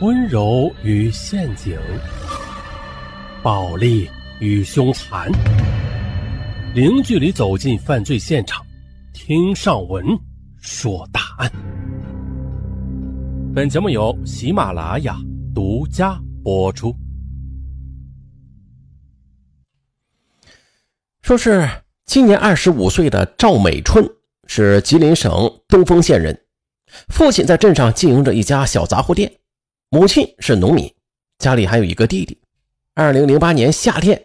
温柔与陷阱，暴力与凶残，零距离走进犯罪现场，听上文说大案。本节目由喜马拉雅独家播出。说是今年二十五岁的赵美春是吉林省东丰县人，父亲在镇上经营着一家小杂货店。母亲是农民，家里还有一个弟弟。二零零八年夏天，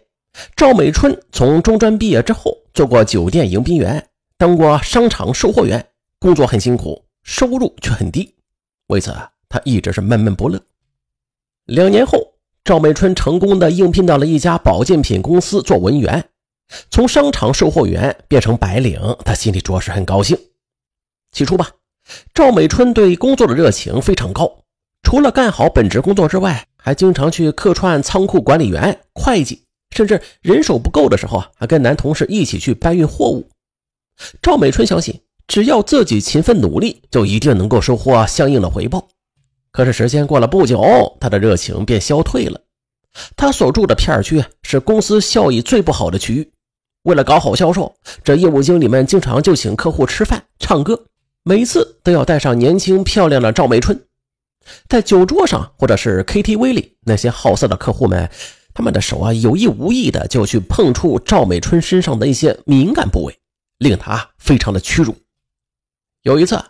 赵美春从中专毕业之后，做过酒店迎宾员，当过商场售货员，工作很辛苦，收入却很低。为此，他一直是闷闷不乐。两年后，赵美春成功的应聘到了一家保健品公司做文员，从商场售货员变成白领，他心里着实很高兴。起初吧，赵美春对工作的热情非常高。除了干好本职工作之外，还经常去客串仓库管理员、会计，甚至人手不够的时候啊，还跟男同事一起去搬运货物。赵美春相信，只要自己勤奋努力，就一定能够收获相应的回报。可是时间过了不久，他的热情便消退了。他所住的片区是公司效益最不好的区域，为了搞好销售，这业务经理们经常就请客户吃饭、唱歌，每次都要带上年轻漂亮的赵美春。在酒桌上或者是 KTV 里，那些好色的客户们，他们的手啊有意无意的就去碰触赵美春身上的一些敏感部位，令他非常的屈辱。有一次，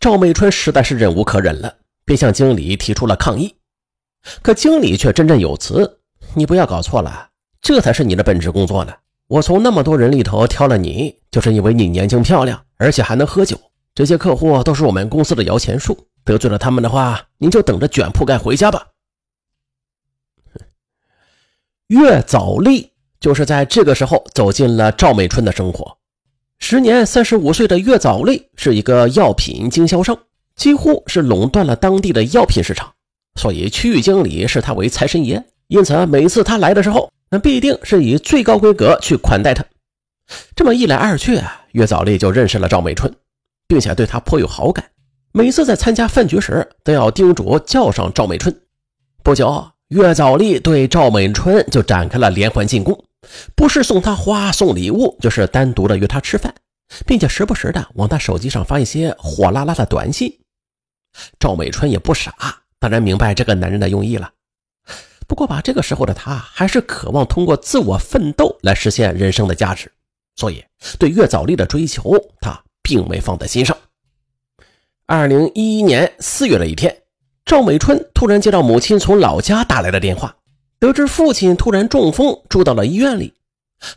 赵美春实在是忍无可忍了，便向经理提出了抗议。可经理却振振有词：“你不要搞错了，这才是你的本职工作呢。我从那么多人里头挑了你，就是因为你年轻漂亮，而且还能喝酒。这些客户都是我们公司的摇钱树。”得罪了他们的话，您就等着卷铺盖回家吧。岳早丽就是在这个时候走进了赵美春的生活。时年三十五岁的岳早丽是一个药品经销商，几乎是垄断了当地的药品市场，所以区域经理视他为财神爷。因此，每次他来的时候，那必定是以最高规格去款待他。这么一来二去，岳早丽就认识了赵美春，并且对他颇有好感。每次在参加饭局时，都要叮嘱叫上赵美春。不久，岳早丽对赵美春就展开了连环进攻，不是送她花、送礼物，就是单独的约她吃饭，并且时不时的往她手机上发一些火辣辣的短信。赵美春也不傻，当然明白这个男人的用意了。不过吧，这个时候的她还是渴望通过自我奋斗来实现人生的价值，所以对岳早丽的追求，她并没放在心上。二零一一年四月的一天，赵美春突然接到母亲从老家打来的电话，得知父亲突然中风住到了医院里。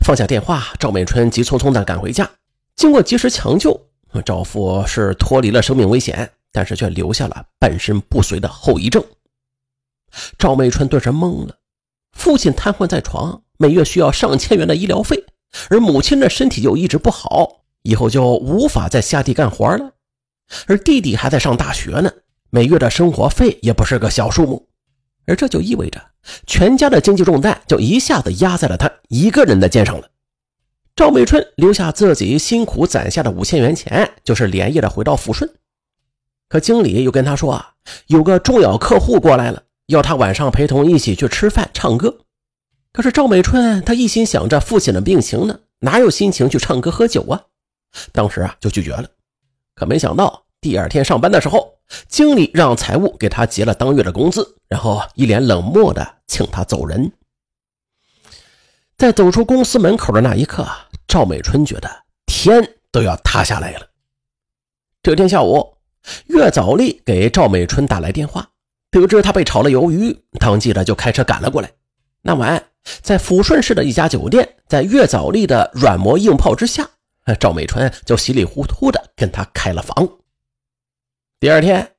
放下电话，赵美春急匆匆地赶回家。经过及时抢救，赵父是脱离了生命危险，但是却留下了半身不遂的后遗症。赵美春顿时懵了，父亲瘫痪在床，每月需要上千元的医疗费，而母亲的身体又一直不好，以后就无法再下地干活了。而弟弟还在上大学呢，每月的生活费也不是个小数目，而这就意味着全家的经济重担就一下子压在了他一个人的肩上了。赵美春留下自己辛苦攒下的五千元钱，就是连夜的回到抚顺。可经理又跟他说啊，有个重要客户过来了，要他晚上陪同一起去吃饭、唱歌。可是赵美春他一心想着父亲的病情呢，哪有心情去唱歌喝酒啊？当时啊就拒绝了。可没想到，第二天上班的时候，经理让财务给他结了当月的工资，然后一脸冷漠的请他走人。在走出公司门口的那一刻，赵美春觉得天都要塌下来了。这天下午，岳早丽给赵美春打来电话，得知他被炒了鱿鱼，当即的就开车赶了过来。那晚，在抚顺市的一家酒店，在岳早丽的软磨硬泡之下。赵美春就稀里糊涂的跟他开了房。第二天，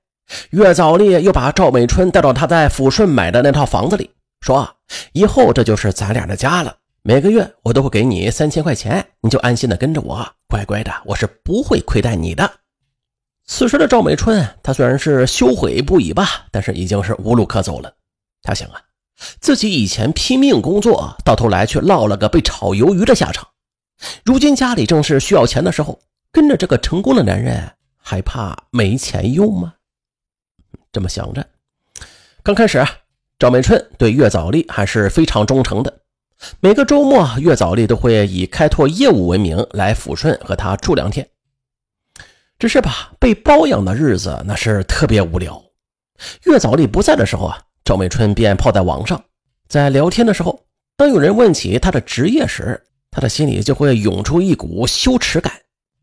岳早丽又把赵美春带到他在抚顺买的那套房子里，说：“以后这就是咱俩的家了，每个月我都会给你三千块钱，你就安心的跟着我，乖乖的，我是不会亏待你的。”此时的赵美春，她虽然是羞悔不已吧，但是已经是无路可走了。他想啊，自己以前拼命工作，到头来却落了个被炒鱿鱼的下场。如今家里正是需要钱的时候，跟着这个成功的男人，还怕没钱用吗？这么想着，刚开始啊，赵美春对岳早丽还是非常忠诚的。每个周末，岳早丽都会以开拓业务为名来抚顺和他住两天。只是吧，被包养的日子那是特别无聊。岳早丽不在的时候啊，赵美春便泡在网上，在聊天的时候，当有人问起他的职业时，他的心里就会涌出一股羞耻感。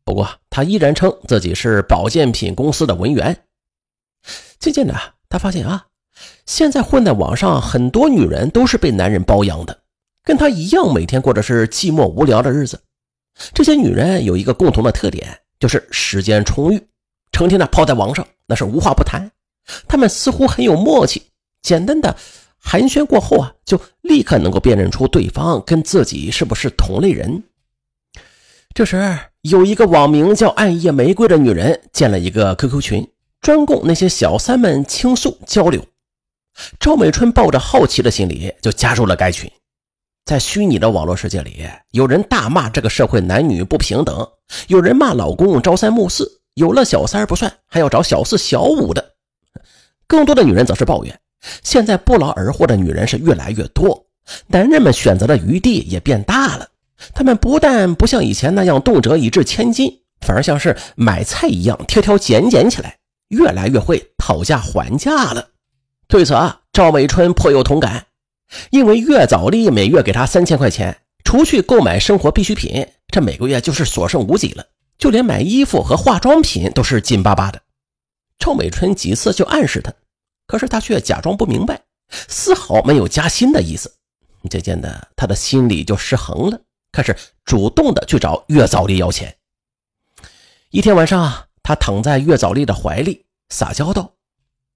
不过，他依然称自己是保健品公司的文员。渐渐的，他发现啊，现在混在网上很多女人都是被男人包养的。跟他一样，每天过的是寂寞无聊的日子。这些女人有一个共同的特点，就是时间充裕，成天的泡在网上，那是无话不谈。她们似乎很有默契，简单的寒暄过后啊，就立刻能够辨认出对方跟自己是不是同类人。这时，有一个网名叫“暗夜玫瑰”的女人建了一个 QQ 群，专供那些小三们倾诉交流。赵美春抱着好奇的心理就加入了该群。在虚拟的网络世界里，有人大骂这个社会男女不平等，有人骂老公朝三暮四，有了小三不算，还要找小四小五的。更多的女人则是抱怨，现在不劳而获的女人是越来越多，男人们选择的余地也变大了。他们不但不像以前那样动辄一掷千金，反而像是买菜一样挑挑拣拣起来，越来越会讨价还价了。对此啊，赵美春颇有同感。因为岳早丽每月给他三千块钱，除去购买生活必需品，这每个月就是所剩无几了。就连买衣服和化妆品都是紧巴巴的。赵美春几次就暗示他，可是他却假装不明白，丝毫没有加薪的意思。渐渐的，他的心里就失衡了，开始主动的去找岳早丽要钱。一天晚上啊，他躺在岳早丽的怀里，撒娇道：“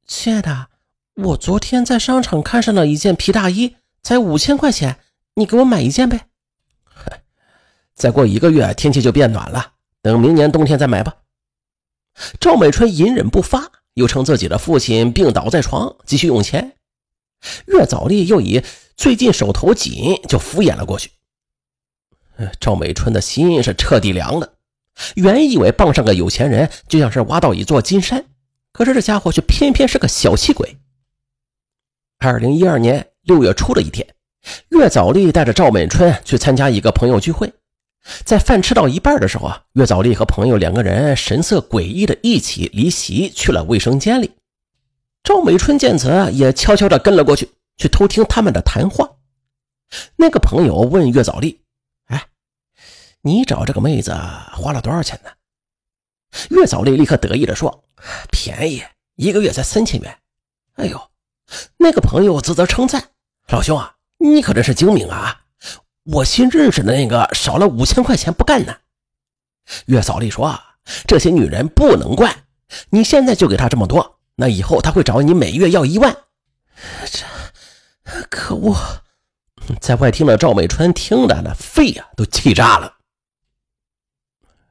亲爱的。”我昨天在商场看上了一件皮大衣，才五千块钱，你给我买一件呗。再过一个月天气就变暖了，等明年冬天再买吧。赵美春隐忍不发，又称自己的父亲病倒在床，急需用钱。岳早丽又以最近手头紧，就敷衍了过去。赵美春的心是彻底凉了，原以为傍上个有钱人就像是挖到一座金山，可是这家伙却偏偏是个小气鬼。二零一二年六月初的一天，岳早丽带着赵美春去参加一个朋友聚会，在饭吃到一半的时候啊，岳早丽和朋友两个人神色诡异的一起离席去了卫生间里。赵美春见此，也悄悄的跟了过去，去偷听他们的谈话。那个朋友问岳早丽：“哎，你找这个妹子花了多少钱呢？”岳早丽立刻得意的说：“便宜，一个月才三千元。”哎呦！那个朋友啧啧称赞：“老兄啊，你可真是精明啊！我新认识的那个少了五千块钱不干呢。”月嫂丽说：“这些女人不能惯，你现在就给她这么多，那以后她会找你每月要一万。”这可恶！在外听的赵美川听的那肺呀都气炸了。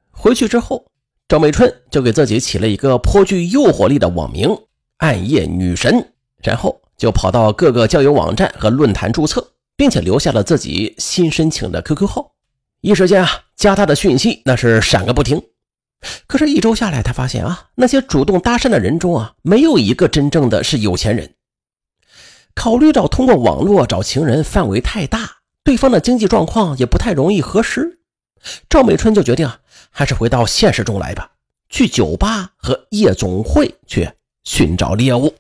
回去之后，赵美春就给自己起了一个颇具诱惑力的网名“暗夜女神”。然后就跑到各个交友网站和论坛注册，并且留下了自己新申请的 QQ 号。一时间啊，加他的讯息那是闪个不停。可是，一周下来，他发现啊，那些主动搭讪的人中啊，没有一个真正的是有钱人。考虑到通过网络找情人范围太大，对方的经济状况也不太容易核实，赵美春就决定啊，还是回到现实中来吧，去酒吧和夜总会去寻找猎物。